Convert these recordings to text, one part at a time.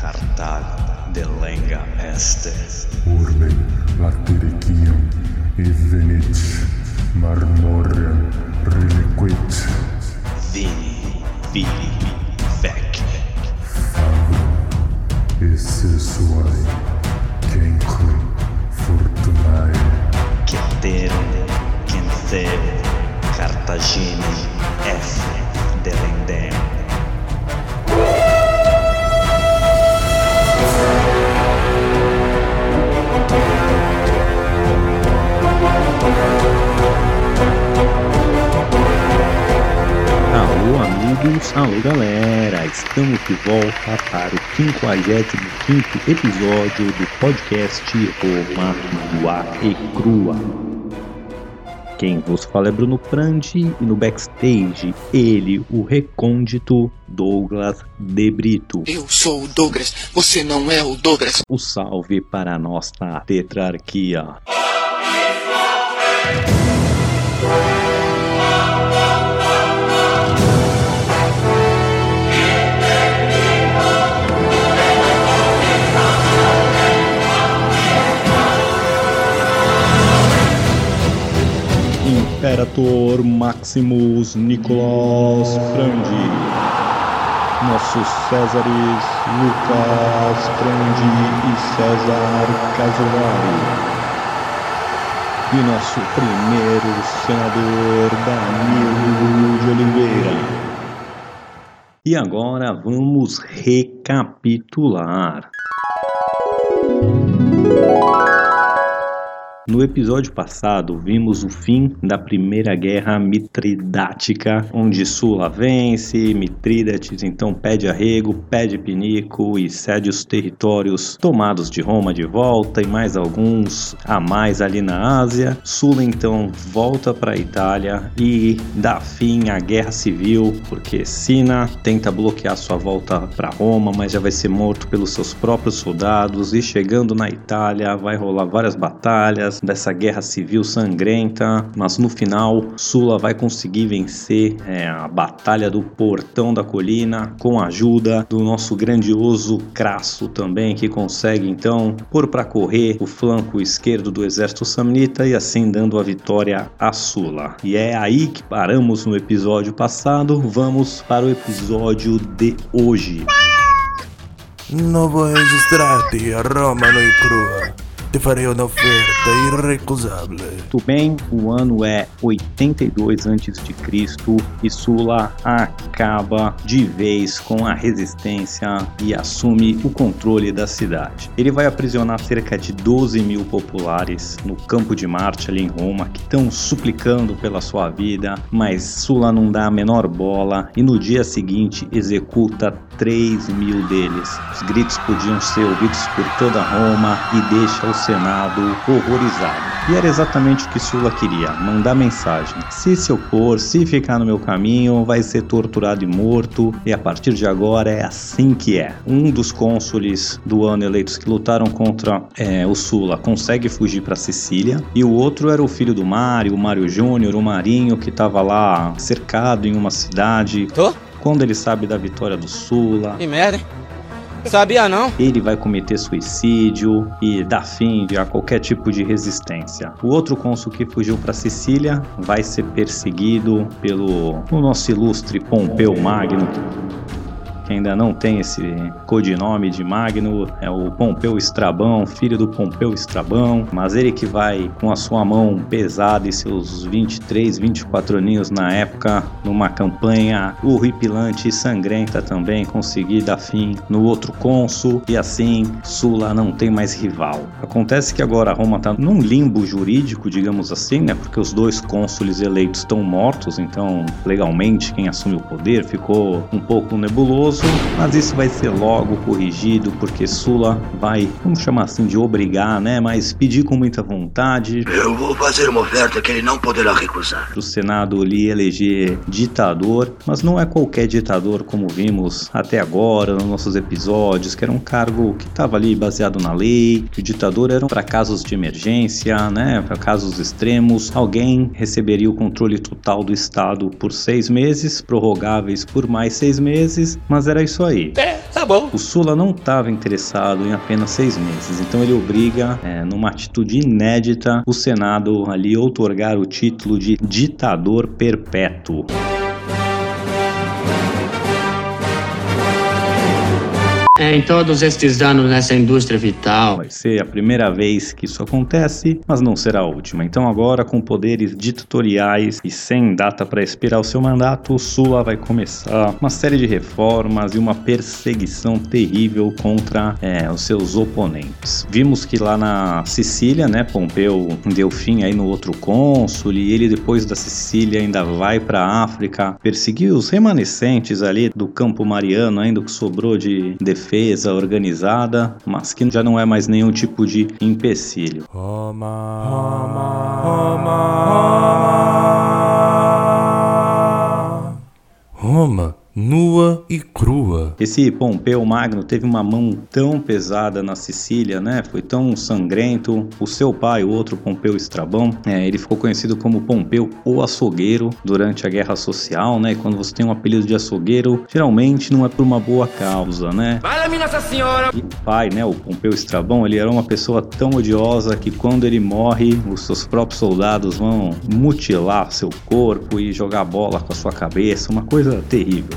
Cartal de lenga este. Urbe latericium evenit marmorem reliquit Vini, vili, vec. fabrum esse suae cenque fortunae Ceterum, Cenceu, Cartagine, F. Delendem. Amigos, alô galera, estamos de volta para o 55 episódio do podcast Roma Nua e Crua. Quem vos fala é Bruno Prandi e no backstage ele, o recôndito Douglas De Brito. Eu sou o Douglas, você não é o Douglas. O salve para a nossa tetrarquia. Imperator Maximus Nicolas Frandi. Nossos Césares Lucas Frandi e César Casolari. E nosso primeiro senador Danilo de Oliveira. E agora vamos recapitular. No episódio passado, vimos o fim da Primeira Guerra Mitridática, onde Sula vence, Mitrídates então pede arrego, pede pinico e cede os territórios tomados de Roma de volta e mais alguns a mais ali na Ásia. Sula então volta para a Itália e dá fim à Guerra Civil, porque Sina tenta bloquear sua volta para Roma, mas já vai ser morto pelos seus próprios soldados e chegando na Itália vai rolar várias batalhas dessa guerra civil sangrenta, mas no final Sula vai conseguir vencer é, a batalha do Portão da Colina com a ajuda do nosso grandioso Crasso também, que consegue então pôr para correr o flanco esquerdo do exército samnita e assim dando a vitória a Sula. E é aí que paramos no episódio passado, vamos para o episódio de hoje. Novo registrati a Roma noi crua. Ti farei un'offerta irrecusabile. Muito bem, o ano é 82 a.C. e Sula acaba de vez com a resistência e assume o controle da cidade. Ele vai aprisionar cerca de 12 mil populares no campo de Marte ali em Roma que estão suplicando pela sua vida, mas Sula não dá a menor bola e no dia seguinte executa 3 mil deles. Os gritos podiam ser ouvidos por toda Roma e deixa o Senado horrorizado. E era exatamente o que Sula queria: mandar mensagem. Se se opor, se ficar no meu caminho, vai ser torturado e morto. E a partir de agora é assim que é. Um dos cônsules do ano eleitos que lutaram contra é, o Sula consegue fugir para Sicília. E o outro era o filho do Mário, o Mário Júnior, o Marinho, que estava lá cercado em uma cidade. Tô? Quando ele sabe da vitória do Sula, Que merda, hein? Sabia não? ele vai cometer suicídio e dar fim a qualquer tipo de resistência. O outro cônsul que fugiu para Sicília vai ser perseguido pelo o nosso ilustre Pompeu Magno. Que ainda não tem esse codinome de Magno, é o Pompeu Estrabão, filho do Pompeu Estrabão, mas ele que vai com a sua mão pesada e seus 23, 24 aninhos na época, numa campanha horripilante e sangrenta também, conseguir dar fim no outro cônsul e assim Sula não tem mais rival. Acontece que agora Roma está num limbo jurídico, digamos assim, né? Porque os dois cônsules eleitos estão mortos, então legalmente quem assume o poder ficou um pouco nebuloso, mas isso vai ser logo corrigido porque Sula vai, vamos chamar assim de obrigar, né? Mas pedir com muita vontade Eu vou fazer uma oferta que ele não poderá recusar. o Senado lhe eleger ditador, mas não é qualquer ditador como vimos até agora nos nossos episódios, que era um cargo que estava ali baseado na lei, que o ditador era para casos de emergência, né, para casos extremos, alguém receberia o controle total do Estado por seis meses, prorrogáveis por mais seis meses, mas era isso aí. Tá bom. O Sula não estava interessado em apenas seis meses, então ele obriga, é, numa atitude inédita, o Senado ali outorgar o título de ditador perpétuo. É, em todos estes anos nessa indústria vital, Vai ser a primeira vez que isso acontece, mas não será a última. Então agora, com poderes ditatoriais e sem data para expirar o seu mandato, o Sula vai começar uma série de reformas e uma perseguição terrível contra é, os seus oponentes. Vimos que lá na Sicília, né, Pompeu deu fim aí no outro cônsul e ele depois da Sicília ainda vai para a África perseguir os remanescentes ali do campo mariano, ainda o que sobrou de defesa organizada, mas que já não é mais nenhum tipo de empecilho. Roma, Roma. Esse Pompeu Magno teve uma mão tão pesada na Sicília, né? Foi tão sangrento. O seu pai, o outro Pompeu Estrabão, é, ele ficou conhecido como Pompeu o Açougueiro durante a Guerra Social, né? E quando você tem um apelido de açougueiro, geralmente não é por uma boa causa, né? Fala-me, Nossa Senhora! E o pai, né, o Pompeu Estrabão, ele era uma pessoa tão odiosa que quando ele morre, os seus próprios soldados vão mutilar seu corpo e jogar bola com a sua cabeça, uma coisa terrível.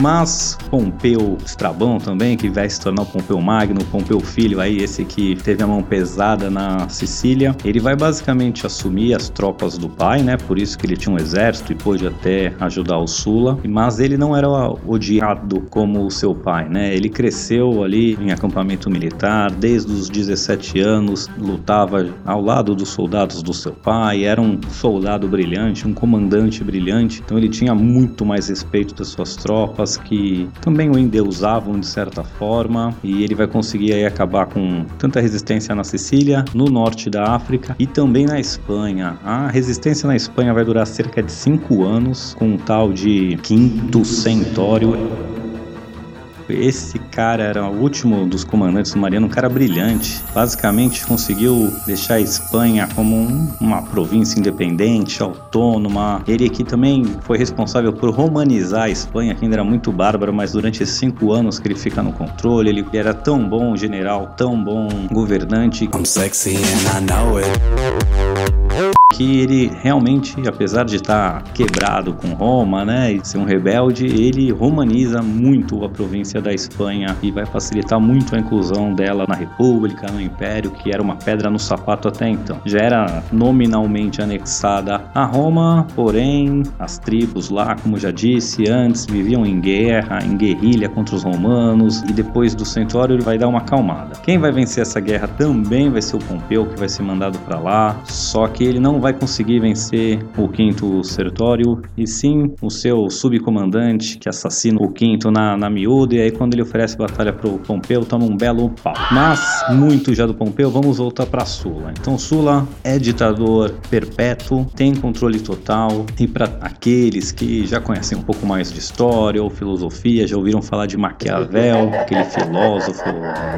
Mas Pompeu Estrabão também, que vai se tornar o Pompeu Magno, Pompeu Filho, aí esse que teve a mão pesada na Sicília, ele vai basicamente assumir as tropas do pai, né? Por isso que ele tinha um exército e pôde até ajudar o Sula. Mas ele não era odiado como o seu pai, né? Ele cresceu ali em acampamento militar, desde os 17 anos, lutava ao lado dos soldados do seu pai, era um soldado brilhante, um comandante brilhante, então ele tinha muito mais respeito das suas tropas que também o endeusavam de certa forma e ele vai conseguir aí acabar com tanta resistência na Sicília, no norte da África e também na Espanha. A resistência na Espanha vai durar cerca de cinco anos com um tal de Quinto Centório esse cara era o último dos comandantes do Mariano, um cara brilhante. Basicamente conseguiu deixar a Espanha como um- uma província independente, autônoma. Ele aqui também foi responsável por romanizar a Espanha, que ainda era muito bárbaro, mas durante esses cinco anos que ele fica no controle, ele era tão bom general, tão bom governante, sexy and I know it. Que ele realmente, apesar de estar quebrado com Roma, né, e ser um rebelde, ele romaniza muito a província da Espanha e vai facilitar muito a inclusão dela na República, no Império, que era uma pedra no sapato até então. Já era nominalmente anexada a Roma, porém as tribos lá, como já disse antes, viviam em guerra, em guerrilha contra os romanos e depois do Centório ele vai dar uma acalmada. Quem vai vencer essa guerra também vai ser o Pompeu, que vai ser mandado para lá, só que ele não vai conseguir vencer o quinto Sertório e sim o seu subcomandante que assassina o quinto na, na miúda e aí quando ele oferece batalha pro Pompeu toma um belo pau. Mas muito já do Pompeu, vamos voltar para Sula. Então Sula é ditador perpétuo, tem controle total e para aqueles que já conhecem um pouco mais de história ou filosofia, já ouviram falar de Maquiavel, aquele filósofo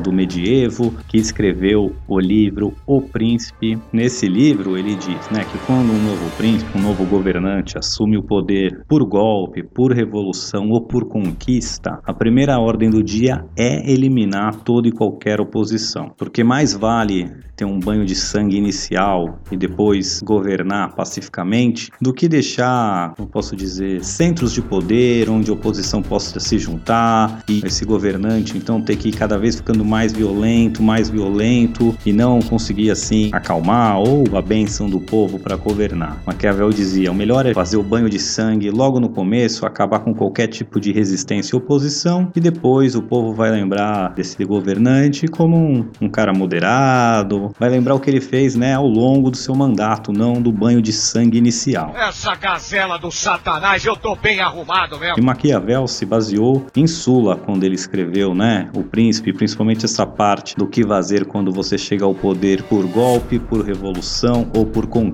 do medievo que escreveu o livro O Príncipe. Nesse livro ele diz, né, que quando um novo príncipe, um novo governante assume o poder por golpe, por revolução ou por conquista, a primeira ordem do dia é eliminar toda e qualquer oposição, porque mais vale ter um banho de sangue inicial e depois governar pacificamente do que deixar, como posso dizer, centros de poder onde a oposição possa se juntar e esse governante então ter que ir cada vez ficando mais violento, mais violento e não conseguir assim acalmar ou a bênção do povo para governar. Maquiavel dizia: o melhor é fazer o banho de sangue logo no começo, acabar com qualquer tipo de resistência e oposição e depois o povo vai lembrar desse governante como um, um cara moderado, vai lembrar o que ele fez, né, ao longo do seu mandato, não do banho de sangue inicial. Essa gazela do satanás, eu tô bem arrumado mesmo. E Maquiavel se baseou em Sula quando ele escreveu, né, O Príncipe, principalmente essa parte do que fazer quando você chega ao poder por golpe, por revolução ou por conquista.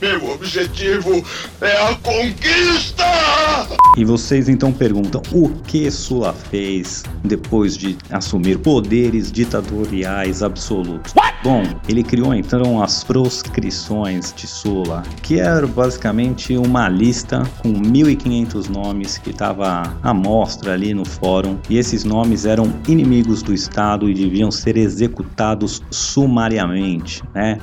Meu objetivo é a conquista! E vocês então perguntam o que Sula fez depois de assumir poderes ditatoriais absolutos? Bom, ele criou então as proscrições de Sula, que era basicamente uma lista com 1.500 nomes que estava à mostra ali no fórum, e esses nomes eram inimigos do Estado e deviam ser executados sumariamente, né?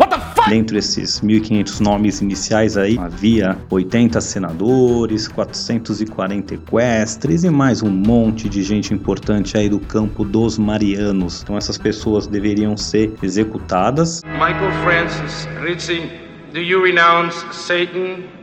Dentre esses 1.500 nomes iniciais aí, havia 80 senadores, 440 equestres e mais um monte de gente importante aí do campo dos marianos. Então essas pessoas deveriam ser executadas. Michael Francis Ritchie, do you renounce Satan?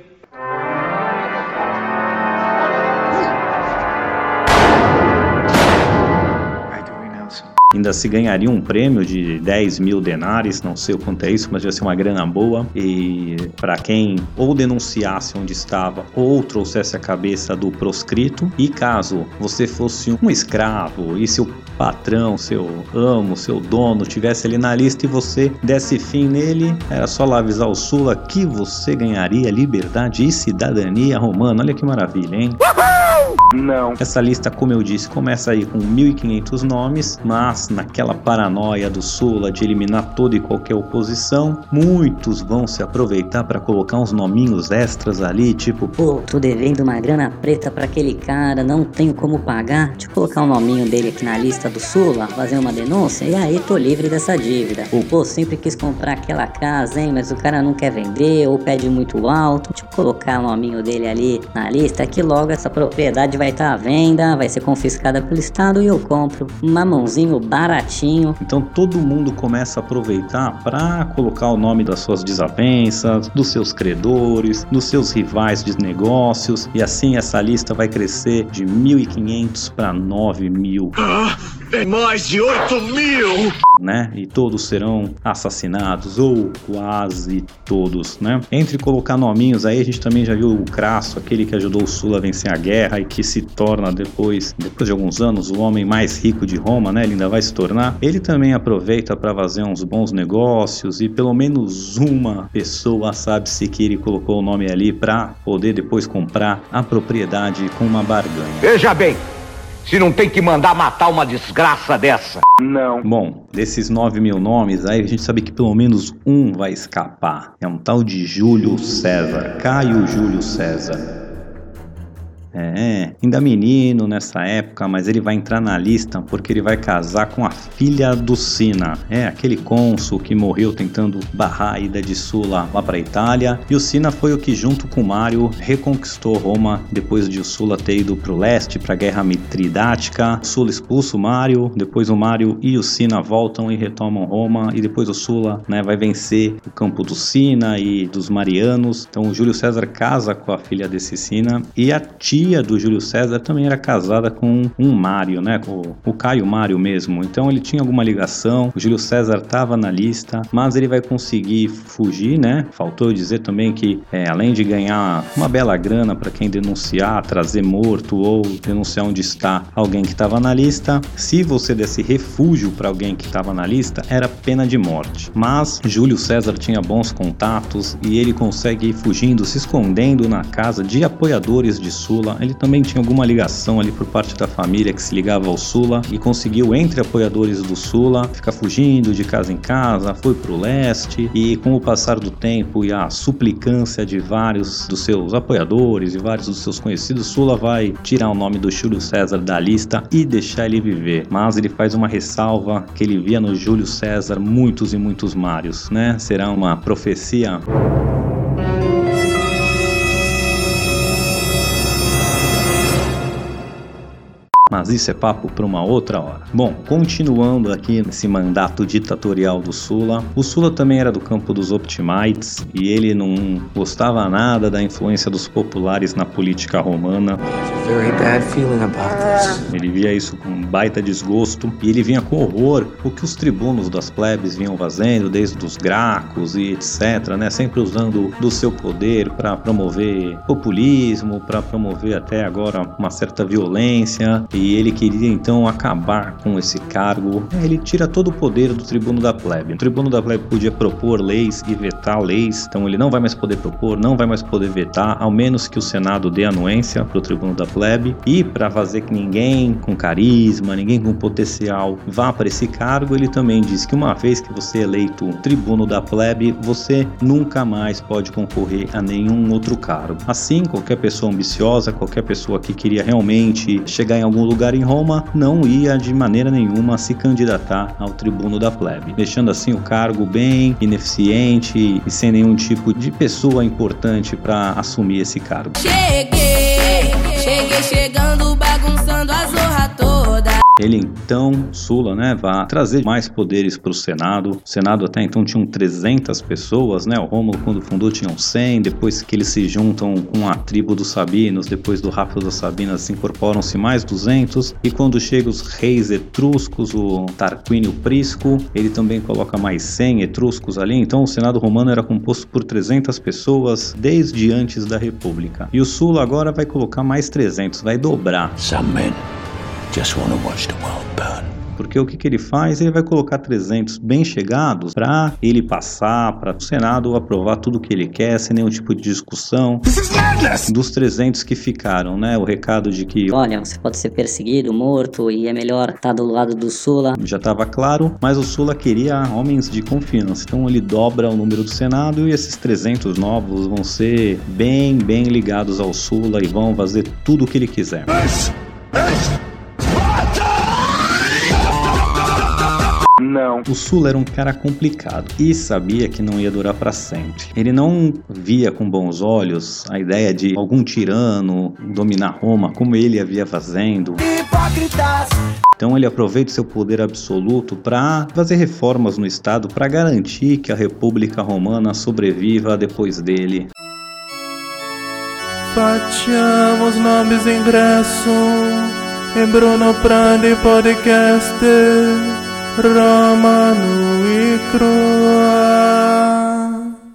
Ainda se ganharia um prêmio de 10 mil denares, não sei o quanto é isso, mas ia ser uma grana boa. E para quem ou denunciasse onde estava ou trouxesse a cabeça do proscrito. E caso você fosse um escravo e seu patrão, seu amo, seu dono tivesse ali na lista e você desse fim nele, era só lá avisar o Sula que você ganharia liberdade e cidadania romana. Olha que maravilha, hein? Não. Essa lista, como eu disse, começa aí com 1.500 nomes, mas naquela paranoia do Sula de eliminar toda e qualquer oposição, muitos vão se aproveitar para colocar uns nominhos extras ali, tipo, Pô, tô devendo uma grana preta pra aquele cara, não tenho como pagar. Deixa eu colocar o nominho dele aqui na lista do Sula, fazer uma denúncia e aí tô livre dessa dívida. Ou, pô, sempre quis comprar aquela casa, hein, mas o cara não quer vender ou pede muito alto. Deixa eu colocar o nominho dele ali na lista que logo essa propriedade vai estar à venda, vai ser confiscada pelo Estado e eu compro um mamãozinho baratinho. Então todo mundo começa a aproveitar para colocar o nome das suas desavenças, dos seus credores, dos seus rivais de negócios e assim essa lista vai crescer de 1.500 para 9.000, Tem mais de 8 mil! né? E todos serão assassinados ou quase todos, né? Entre colocar nominhos aí a gente também já viu o Crasso, aquele que ajudou o Sul a vencer a guerra e que se torna depois, depois de alguns anos, o homem mais rico de Roma, né? Ele ainda vai se tornar. Ele também aproveita para fazer uns bons negócios e pelo menos uma pessoa sabe-se que ele colocou o nome ali para poder depois comprar a propriedade com uma barganha. Veja bem, se não tem que mandar matar uma desgraça dessa. Não. Bom, desses 9 mil nomes, aí a gente sabe que pelo menos um vai escapar. É um tal de Júlio César, Caio Júlio César. É, ainda menino nessa época, mas ele vai entrar na lista porque ele vai casar com a filha do Sina. É, aquele cônsul que morreu tentando barrar a ida de Sula lá para Itália. E o Sina foi o que, junto com Mário, reconquistou Roma depois de o Sula ter ido pro leste para a Guerra Mitridática. O Sula expulsa o Mário, depois o Mário e o Sina voltam e retomam Roma. E depois o Sula né, vai vencer o campo do Sina e dos Marianos. Então o Júlio César casa com a filha desse Sina e a tia do Júlio César também era casada com um Mário, né? O, o Caio Mário mesmo. Então ele tinha alguma ligação. O Júlio César estava na lista, mas ele vai conseguir fugir, né? Faltou dizer também que, é, além de ganhar uma bela grana para quem denunciar, trazer morto ou denunciar onde está alguém que estava na lista, se você desse refúgio para alguém que estava na lista, era pena de morte. Mas Júlio César tinha bons contatos e ele consegue ir fugindo, se escondendo na casa de apoiadores de Sula. Ele também tinha alguma ligação ali por parte da família que se ligava ao Sula e conseguiu, entre apoiadores do Sula, ficar fugindo de casa em casa, foi pro leste e com o passar do tempo e a suplicância de vários dos seus apoiadores e vários dos seus conhecidos, Sula vai tirar o nome do Júlio César da lista e deixar ele viver. Mas ele faz uma ressalva que ele via no Júlio César muitos e muitos Mários, né? Será uma profecia Mas isso é papo para uma outra hora. Bom, continuando aqui nesse mandato ditatorial do Sula, o Sula também era do campo dos Optimites e ele não gostava nada da influência dos populares na política romana. Very bad feeling about this. Ele via isso com um baita desgosto e ele vinha com horror o que os tribunos das plebes vinham fazendo, desde os gracos e etc, né? Sempre usando do seu poder para promover populismo, para promover até agora uma certa violência e ele queria então acabar com esse cargo. Ele tira todo o poder do tribuno da plebe. O tribuno da plebe podia propor leis e vetar leis, então ele não vai mais poder propor, não vai mais poder vetar, ao menos que o Senado dê anuência para o tribuno da plebe. E para fazer que ninguém com carisma, ninguém com potencial vá para esse cargo, ele também diz que uma vez que você é eleito tribuno da plebe, você nunca mais pode concorrer a nenhum outro cargo. Assim, qualquer pessoa ambiciosa, qualquer pessoa que queria realmente chegar em algum lugar em Roma, não ia de maneira nenhuma se candidatar ao tribuno da plebe, deixando assim o cargo bem ineficiente e sem nenhum tipo de pessoa importante para assumir esse cargo. Cheguei, cheguei chegando, Ele então, Sula, né, vai trazer mais poderes para o Senado. O Senado até então tinha 300 pessoas, né? O Rômulo quando fundou tinham 100. Depois que eles se juntam com a tribo dos Sabinos, depois do Rápido das Sabinas, incorporam-se mais 200. E quando chegam os reis etruscos, o Tarquínio Prisco, ele também coloca mais 100 etruscos ali. Então o Senado romano era composto por 300 pessoas desde antes da República. E o Sula agora vai colocar mais 300, vai dobrar. Some just want to watch the world burn. Porque o que, que ele faz? Ele vai colocar 300 bem chegados para ele passar, para o Senado aprovar tudo que ele quer, sem nenhum tipo de discussão. Dos 300 que ficaram, né? O recado de que. Olha, você pode ser perseguido, morto, e é melhor estar do lado do Sula. Já estava claro, mas o Sula queria homens de confiança. Então ele dobra o número do Senado e esses 300 novos vão ser bem, bem ligados ao Sula e vão fazer tudo o que ele quiser. Não. O Sula era um cara complicado e sabia que não ia durar para sempre. Ele não via com bons olhos a ideia de algum tirano dominar Roma como ele havia fazendo. Hipócritas. Então ele aproveita seu poder absoluto para fazer reformas no Estado para garantir que a República Romana sobreviva depois dele. Facciamo snobis ingresso in Bruno Prandi Podcast Romano e Crua.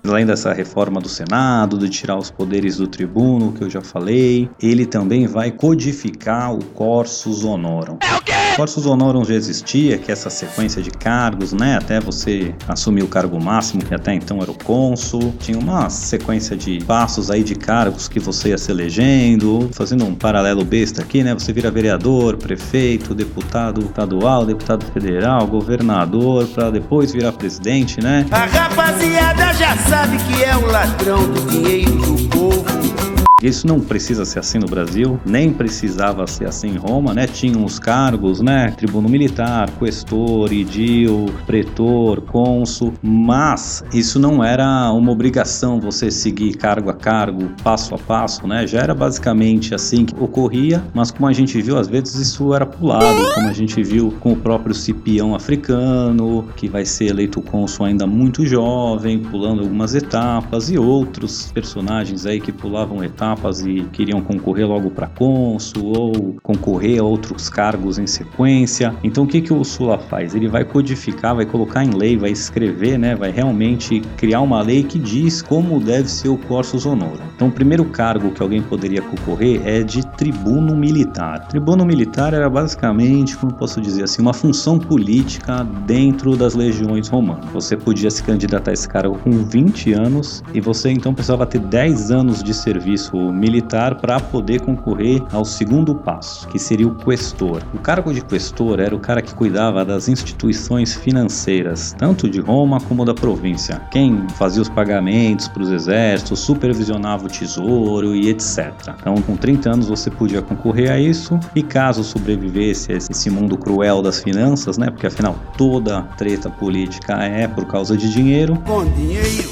Além dessa reforma do Senado, de tirar os poderes do tribuno, que eu já falei, ele também vai codificar o Corsus Honorum. É o quê? Corsus Honorum já existia, que é essa sequência de cargos, né? Até você assumir o cargo máximo, que até então era o cônsul. Tinha uma sequência de passos aí de cargos que você ia se elegendo. Fazendo um paralelo besta aqui, né? Você vira vereador, prefeito, deputado estadual, deputado federal, governador, para depois virar presidente, né? A rapaziada já sabe que é o ladrão do dinheiro do povo. Isso não precisa ser assim no Brasil, nem precisava ser assim em Roma, né? Tinham os cargos, né? Tribuno militar, questor, idil, pretor, cônsul, mas isso não era uma obrigação você seguir cargo a cargo, passo a passo, né? Já era basicamente assim que ocorria, mas como a gente viu, às vezes isso era pulado, como a gente viu com o próprio Cipião africano, que vai ser eleito cônsul ainda muito jovem, pulando algumas etapas, e outros personagens aí que pulavam etapas e queriam concorrer logo para cônsul ou concorrer a outros cargos em sequência. Então o que, que o Sula faz? Ele vai codificar, vai colocar em lei, vai escrever, né? vai realmente criar uma lei que diz como deve ser o Corsus Honorum. Então o primeiro cargo que alguém poderia concorrer é de tribuno militar. Tribuno militar era basicamente, como posso dizer assim, uma função política dentro das legiões romanas. Você podia se candidatar a esse cargo com 20 anos e você então precisava ter 10 anos de serviço militar para poder concorrer ao segundo passo, que seria o questor. O cargo de questor era o cara que cuidava das instituições financeiras, tanto de Roma como da província. Quem fazia os pagamentos para os exércitos, supervisionava o tesouro e etc. Então, com 30 anos você podia concorrer a isso e caso sobrevivesse a esse mundo cruel das finanças, né? Porque afinal toda treta política é por causa de dinheiro. Com dinheiro,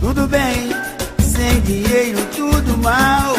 tudo bem. Sem dinheiro, tudo mal.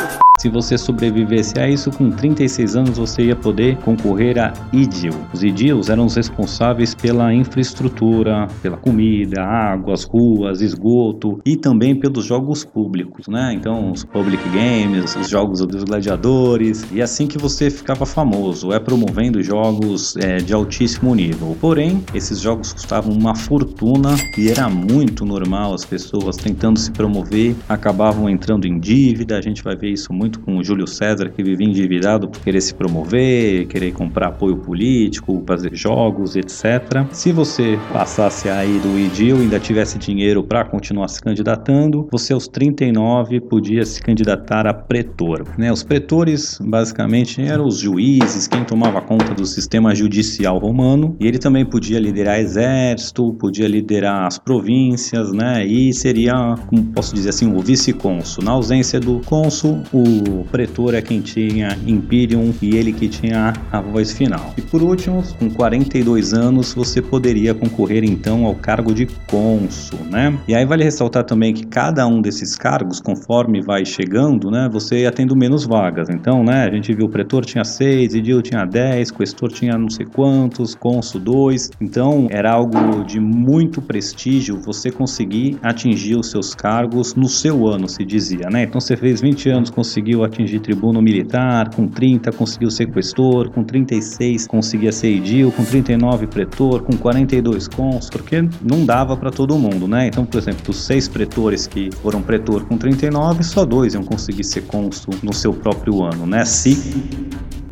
Se você sobrevivesse a isso, com 36 anos você ia poder concorrer a idil. Os idils eram os responsáveis pela infraestrutura, pela comida, água, as ruas, esgoto e também pelos jogos públicos, né? Então, os public games, os jogos dos gladiadores e assim que você ficava famoso, é promovendo jogos é, de altíssimo nível. Porém, esses jogos custavam uma fortuna e era muito normal as pessoas tentando se promover acabavam entrando em dívida. A gente vai ver isso muito junto com o Júlio César, que vivia endividado por querer se promover, querer comprar apoio político, fazer jogos, etc. Se você passasse aí do Idil e ainda tivesse dinheiro para continuar se candidatando, você aos 39 podia se candidatar a pretor. Né? Os pretores basicamente eram os juízes, quem tomava conta do sistema judicial romano, e ele também podia liderar exército, podia liderar as províncias, né? E seria, como posso dizer assim, o vice-cônsul. Na ausência do cônsul, o pretor é quem tinha imperium e ele que tinha a voz final. E por último, com 42 anos, você poderia concorrer então ao cargo de cônsul, né? E aí vale ressaltar também que cada um desses cargos, conforme vai chegando, né, você ia tendo menos vagas. Então, né, a gente viu o pretor tinha 6, edil tinha 10, questor tinha não sei quantos, cônsul 2. Então, era algo de muito prestígio você conseguir atingir os seus cargos no seu ano, se dizia, né? Então, você fez 20 anos, conseguiu atingir tribuno militar, com 30 conseguiu ser questor, com 36 conseguia ser edil, com 39 pretor, com 42 cônsul, porque não dava para todo mundo, né? Então, por exemplo, dos seis pretores que foram pretor com 39, só dois iam conseguir ser cônsul no seu próprio ano, né? Se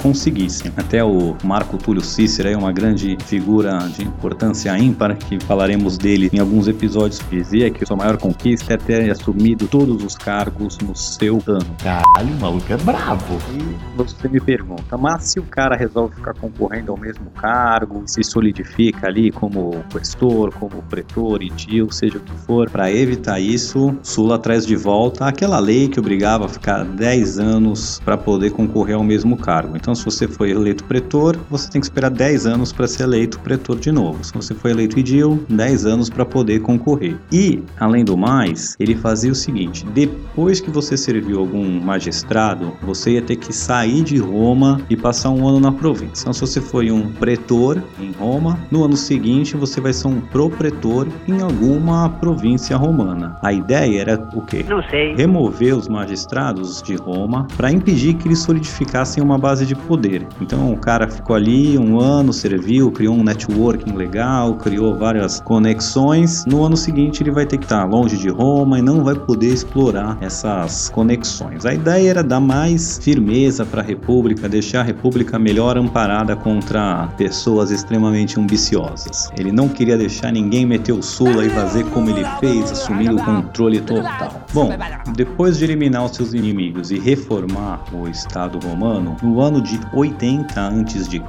conseguissem. Até o Marco Túlio Cícero é uma grande figura de importância ímpar, que falaremos dele em alguns episódios, dizia que sua maior conquista é ter assumido todos os cargos no seu ano. Caralho, o maluco é bravo. E você me pergunta, mas se o cara resolve ficar concorrendo ao mesmo cargo, se solidifica ali como questor, como pretor, edil, seja o que for, para evitar isso, Sula traz de volta aquela lei que obrigava a ficar 10 anos para poder concorrer ao mesmo cargo. Então, se você foi eleito pretor, você tem que esperar 10 anos para ser eleito pretor de novo. Se você foi eleito edil, 10 anos para poder concorrer. E, além do mais, ele fazia o seguinte: depois que você serviu algum magistrado, você ia ter que sair de Roma e passar um ano na província. Então, se você foi um pretor em Roma, no ano seguinte você vai ser um propretor em alguma província romana. A ideia era o quê? Não sei. Remover os magistrados de Roma para impedir que eles solidificassem uma base de poder. Então o cara ficou ali um ano, serviu, criou um networking legal, criou várias conexões. No ano seguinte ele vai ter que estar longe de Roma e não vai poder explorar essas conexões. A ideia era dar mais firmeza para a República, deixar a República melhor amparada contra pessoas extremamente ambiciosas. Ele não queria deixar ninguém meter o Sula e fazer como ele fez, assumindo o controle total. Bom, depois de eliminar os seus inimigos e reformar o Estado romano, no ano de 80 a.C.,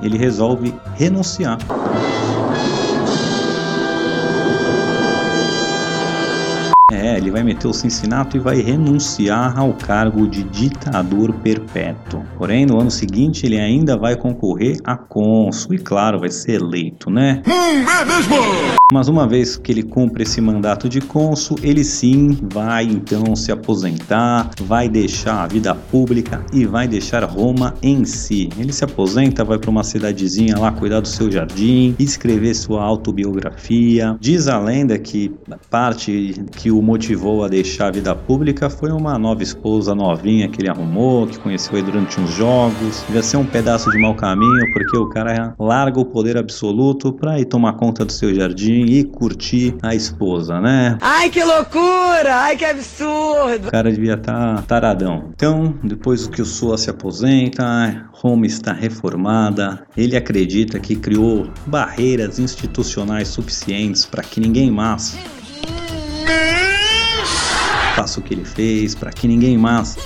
ele resolve renunciar. É, ele vai meter o Cincinnato e vai renunciar ao cargo de ditador perpétuo. Porém, no ano seguinte, ele ainda vai concorrer a cônsul e, claro, vai ser eleito, né? Hum, é mesmo! Mas uma vez que ele cumpre esse mandato de cônsul, ele sim vai então se aposentar, vai deixar a vida pública e vai deixar Roma em si. Ele se aposenta, vai para uma cidadezinha lá cuidar do seu jardim, escrever sua autobiografia. Diz a lenda que parte que o motivou a deixar a vida pública foi uma nova esposa novinha que ele arrumou, que conheceu aí durante uns jogos. Devia ser um pedaço de mau caminho, porque o cara larga o poder absoluto para ir tomar conta do seu jardim e curtir a esposa, né? Ai, que loucura! Ai, que absurdo! O cara devia estar tá taradão. Então, depois que o Sula se aposenta, Roma está reformada. Ele acredita que criou barreiras institucionais suficientes para que ninguém mais faça o que ele fez, para que ninguém mais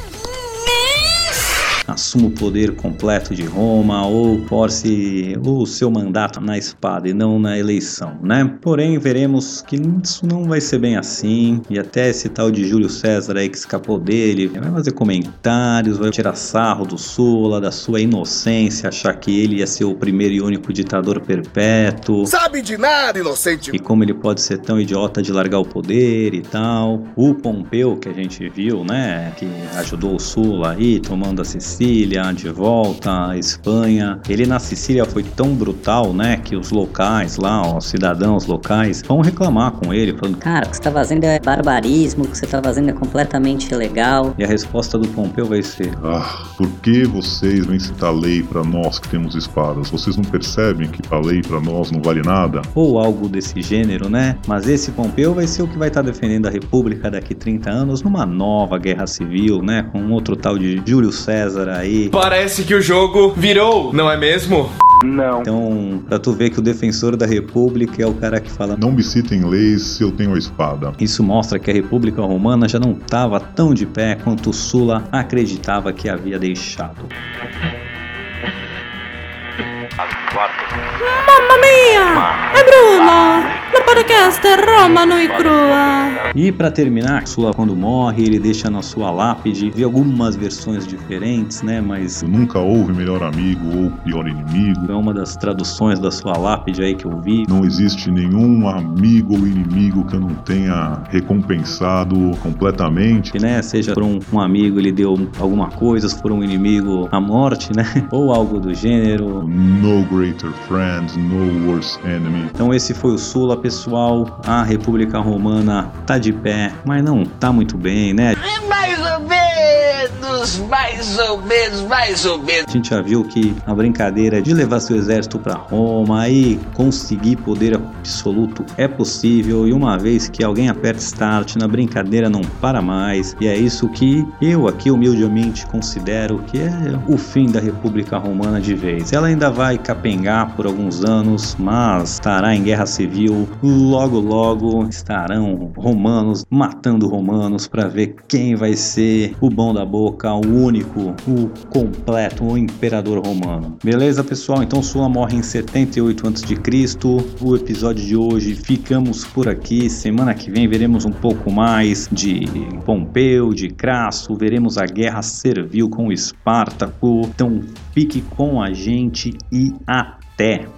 assuma o poder completo de Roma ou force o seu mandato na espada e não na eleição, né? Porém, veremos que isso não vai ser bem assim e até esse tal de Júlio César aí que escapou dele vai fazer comentários, vai tirar sarro do Sula, da sua inocência, achar que ele ia ser o primeiro e único ditador perpétuo. Sabe de nada, inocente! E como ele pode ser tão idiota de largar o poder e tal. O Pompeu, que a gente viu, né, que ajudou o Sula aí, tomando assistência Sicília, de volta à Espanha. Ele na Sicília foi tão brutal, né, que os locais lá, os cidadãos locais, vão reclamar com ele, falando: Cara, o que você tá fazendo é barbarismo, o que você tá fazendo é completamente ilegal. E a resposta do Pompeu vai ser: Ah, por que vocês vêm citar lei para nós que temos espadas? Vocês não percebem que a lei para nós não vale nada? Ou algo desse gênero, né? Mas esse Pompeu vai ser o que vai estar tá defendendo a República daqui 30 anos numa nova guerra civil, né? Com outro tal de Júlio César aí. Parece que o jogo virou, não é mesmo? Não. Então, pra tu ver que o defensor da República é o cara que fala: Não me citem leis se eu tenho a espada. Isso mostra que a República Romana já não estava tão de pé quanto Sula acreditava que havia deixado. Mamma mia! É Bruno! Podcast Roma no e crua. E para terminar, Sula quando morre, ele deixa na sua lápide, vi algumas versões diferentes, né, mas nunca houve melhor amigo ou pior inimigo. É uma das traduções da sua lápide aí que eu vi. Não existe nenhum amigo ou inimigo que eu não tenha recompensado completamente, e, né, seja por um, um amigo ele deu alguma coisa, se for um inimigo a morte, né, ou algo do gênero. No greater friend, no worse enemy. Então esse foi o Sula pessoal, a República Romana tá de pé, mas não tá muito bem, né? Menos, mais ou menos, mais ou menos. A gente já viu que a brincadeira de levar seu exército para Roma e conseguir poder absoluto é possível e uma vez que alguém aperta start na brincadeira não para mais e é isso que eu aqui humildemente considero que é o fim da República Romana de vez. Ela ainda vai capengar por alguns anos, mas estará em guerra civil logo logo estarão romanos matando romanos para ver quem vai ser o bom da boca, o único, o completo, o imperador romano. Beleza, pessoal? Então Sula morre em 78 a.C. O episódio de hoje ficamos por aqui. Semana que vem veremos um pouco mais de Pompeu, de Crasso, veremos a guerra servil com Espartaco. Então fique com a gente e até!